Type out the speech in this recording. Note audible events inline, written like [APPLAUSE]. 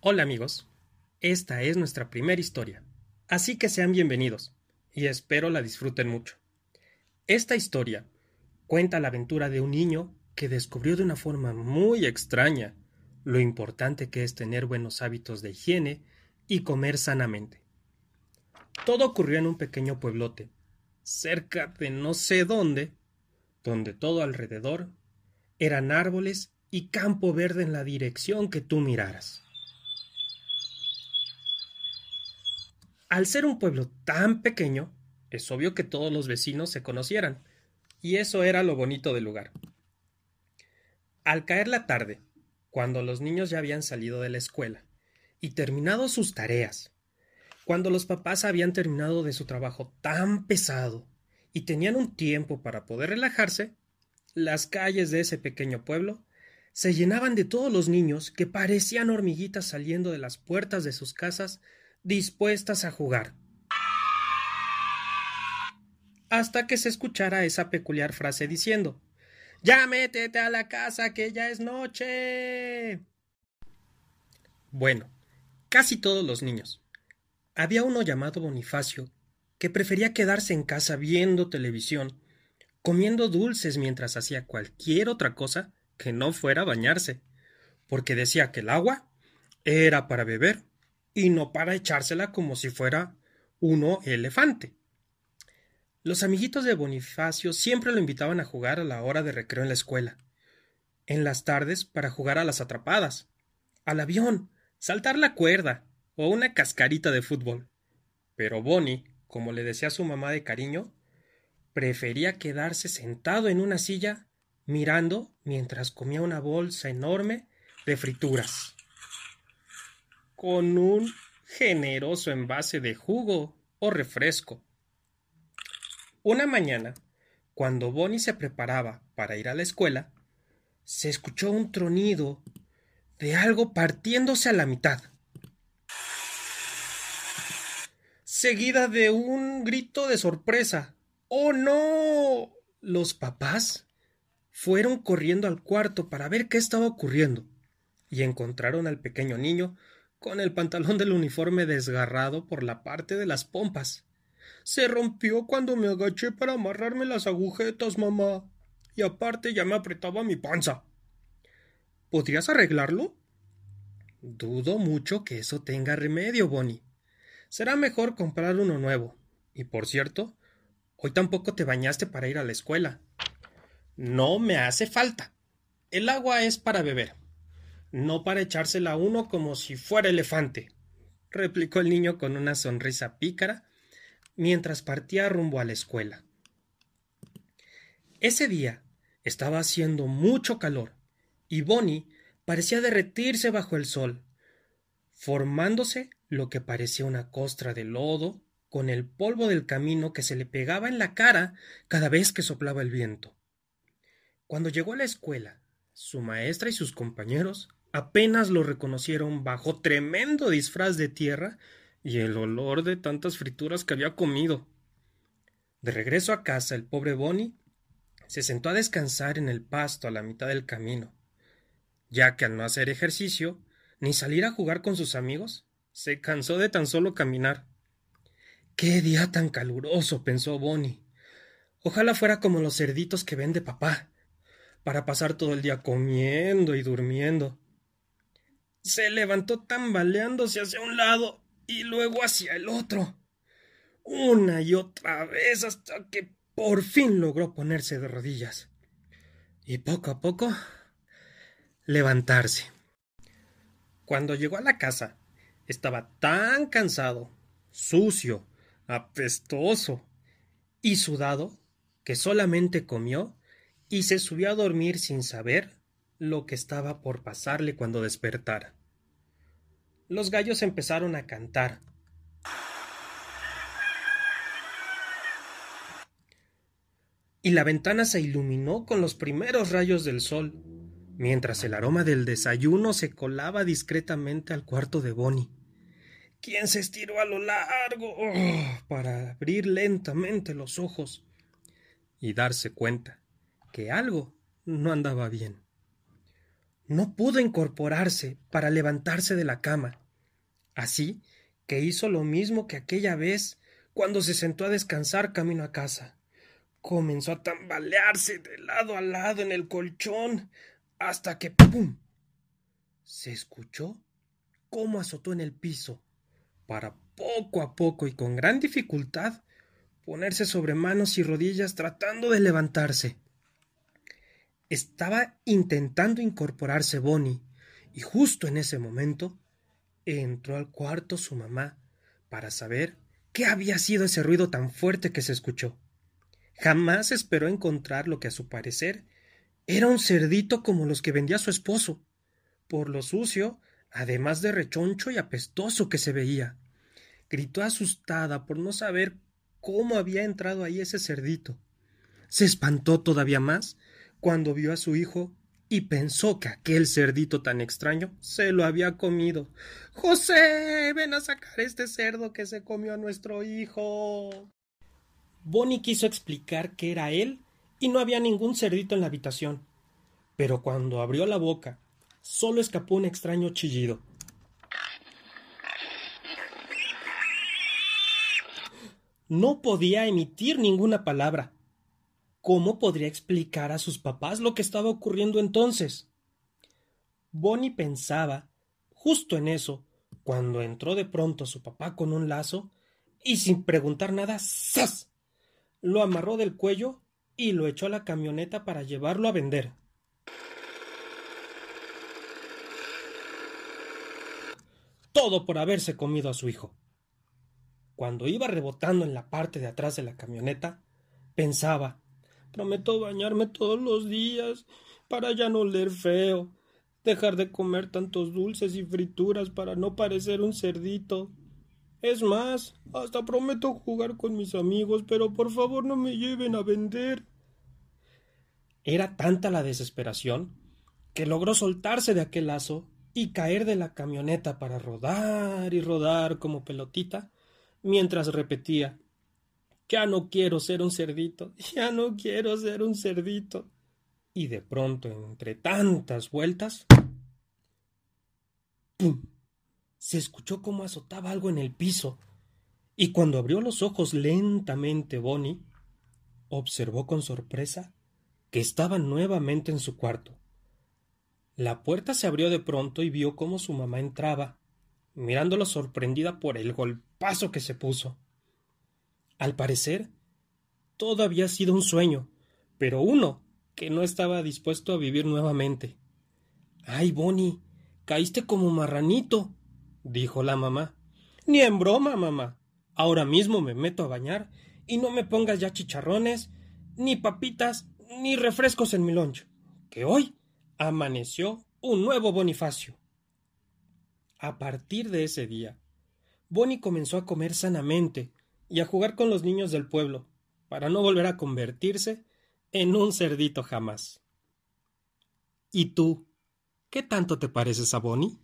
Hola amigos, esta es nuestra primera historia, así que sean bienvenidos y espero la disfruten mucho. Esta historia cuenta la aventura de un niño que descubrió de una forma muy extraña lo importante que es tener buenos hábitos de higiene y comer sanamente. Todo ocurrió en un pequeño pueblote, cerca de no sé dónde, donde todo alrededor eran árboles y campo verde en la dirección que tú miraras. Al ser un pueblo tan pequeño, es obvio que todos los vecinos se conocieran, y eso era lo bonito del lugar. Al caer la tarde, cuando los niños ya habían salido de la escuela y terminado sus tareas, cuando los papás habían terminado de su trabajo tan pesado y tenían un tiempo para poder relajarse, las calles de ese pequeño pueblo se llenaban de todos los niños que parecían hormiguitas saliendo de las puertas de sus casas dispuestas a jugar. Hasta que se escuchara esa peculiar frase diciendo Ya métete a la casa que ya es noche. Bueno, casi todos los niños. Había uno llamado Bonifacio que prefería quedarse en casa viendo televisión, comiendo dulces mientras hacía cualquier otra cosa que no fuera bañarse, porque decía que el agua era para beber y no para echársela como si fuera uno elefante. Los amiguitos de Bonifacio siempre lo invitaban a jugar a la hora de recreo en la escuela. En las tardes para jugar a las atrapadas, al avión, saltar la cuerda o una cascarita de fútbol. Pero Bonnie, como le decía su mamá de cariño, prefería quedarse sentado en una silla mirando mientras comía una bolsa enorme de frituras con un generoso envase de jugo o refresco. Una mañana, cuando Bonnie se preparaba para ir a la escuela, se escuchó un tronido de algo partiéndose a la mitad, seguida de un grito de sorpresa. ¡Oh no! Los papás fueron corriendo al cuarto para ver qué estaba ocurriendo y encontraron al pequeño niño con el pantalón del uniforme desgarrado por la parte de las pompas. Se rompió cuando me agaché para amarrarme las agujetas, mamá. Y aparte ya me apretaba mi panza. ¿Podrías arreglarlo? Dudo mucho que eso tenga remedio, Bonnie. Será mejor comprar uno nuevo. Y por cierto, hoy tampoco te bañaste para ir a la escuela. No me hace falta. El agua es para beber no para echársela a uno como si fuera elefante, replicó el niño con una sonrisa pícara mientras partía rumbo a la escuela. Ese día estaba haciendo mucho calor y Bonnie parecía derretirse bajo el sol, formándose lo que parecía una costra de lodo con el polvo del camino que se le pegaba en la cara cada vez que soplaba el viento. Cuando llegó a la escuela, su maestra y sus compañeros apenas lo reconocieron bajo tremendo disfraz de tierra y el olor de tantas frituras que había comido. De regreso a casa, el pobre Bonnie se sentó a descansar en el pasto a la mitad del camino, ya que al no hacer ejercicio ni salir a jugar con sus amigos, se cansó de tan solo caminar. Qué día tan caluroso, pensó Bonnie. Ojalá fuera como los cerditos que vende papá, para pasar todo el día comiendo y durmiendo. Se levantó tambaleándose hacia un lado y luego hacia el otro, una y otra vez hasta que por fin logró ponerse de rodillas. Y poco a poco levantarse. Cuando llegó a la casa, estaba tan cansado, sucio, apestoso y sudado que solamente comió y se subió a dormir sin saber lo que estaba por pasarle cuando despertara. Los gallos empezaron a cantar. Y la ventana se iluminó con los primeros rayos del sol, mientras el aroma del desayuno se colaba discretamente al cuarto de Bonnie, quien se estiró a lo largo oh, para abrir lentamente los ojos y darse cuenta que algo no andaba bien. no pudo incorporarse para levantarse de la cama. Así que hizo lo mismo que aquella vez cuando se sentó a descansar camino a casa. Comenzó a tambalearse de lado a lado en el colchón hasta que ¡pum! se escuchó cómo azotó en el piso para poco a poco y con gran dificultad ponerse sobre manos y rodillas tratando de levantarse. Estaba intentando incorporarse Bonnie, y justo en ese momento entró al cuarto su mamá para saber qué había sido ese ruido tan fuerte que se escuchó. Jamás esperó encontrar lo que a su parecer era un cerdito como los que vendía su esposo, por lo sucio, además de rechoncho y apestoso que se veía. Gritó asustada por no saber cómo había entrado ahí ese cerdito. Se espantó todavía más cuando vio a su hijo y pensó que aquel cerdito tan extraño se lo había comido. José, ven a sacar este cerdo que se comió a nuestro hijo. Bonnie quiso explicar que era él y no había ningún cerdito en la habitación. Pero cuando abrió la boca, solo escapó un extraño chillido. No podía emitir ninguna palabra. ¿Cómo podría explicar a sus papás lo que estaba ocurriendo entonces? Bonnie pensaba justo en eso, cuando entró de pronto su papá con un lazo y sin preguntar nada, ¡zas! lo amarró del cuello y lo echó a la camioneta para llevarlo a vender. Todo por haberse comido a su hijo. Cuando iba rebotando en la parte de atrás de la camioneta, pensaba Prometo bañarme todos los días para ya no oler feo, dejar de comer tantos dulces y frituras para no parecer un cerdito. Es más, hasta prometo jugar con mis amigos, pero por favor no me lleven a vender. Era tanta la desesperación que logró soltarse de aquel lazo y caer de la camioneta para rodar y rodar como pelotita, mientras repetía ya no quiero ser un cerdito, [LAUGHS] ya no quiero ser un cerdito. Y de pronto, entre tantas vueltas, ¡pum! se escuchó como azotaba algo en el piso, y cuando abrió los ojos lentamente Bonnie, observó con sorpresa que estaba nuevamente en su cuarto. La puerta se abrió de pronto y vio cómo su mamá entraba, mirándolo sorprendida por el golpazo que se puso. Al parecer, todo había sido un sueño, pero uno que no estaba dispuesto a vivir nuevamente. Ay, Bonnie, caíste como marranito, dijo la mamá. Ni en broma, mamá. Ahora mismo me meto a bañar y no me pongas ya chicharrones, ni papitas, ni refrescos en mi loncho, que hoy amaneció un nuevo Bonifacio. A partir de ese día, Bonnie comenzó a comer sanamente, y a jugar con los niños del pueblo, para no volver a convertirse en un cerdito jamás. ¿Y tú? ¿Qué tanto te pareces a Bonnie?